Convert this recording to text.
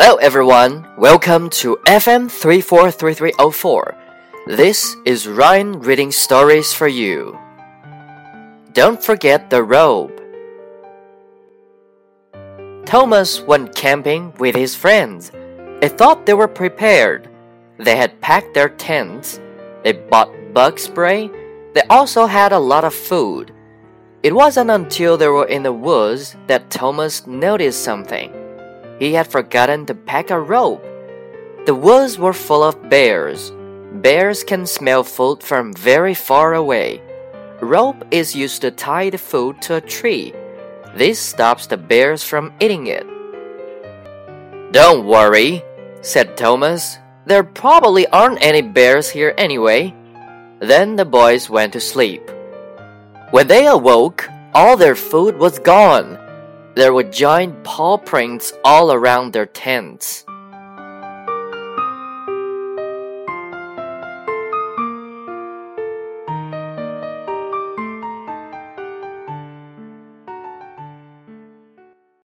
Hello everyone, welcome to FM 343304. This is Ryan reading stories for you. Don't forget the rope. Thomas went camping with his friends. They thought they were prepared. They had packed their tents. They bought bug spray. They also had a lot of food. It wasn't until they were in the woods that Thomas noticed something. He had forgotten to pack a rope. The woods were full of bears. Bears can smell food from very far away. Rope is used to tie the food to a tree. This stops the bears from eating it. Don't worry, said Thomas. There probably aren't any bears here anyway. Then the boys went to sleep. When they awoke, all their food was gone. There were giant paw prints all around their tents.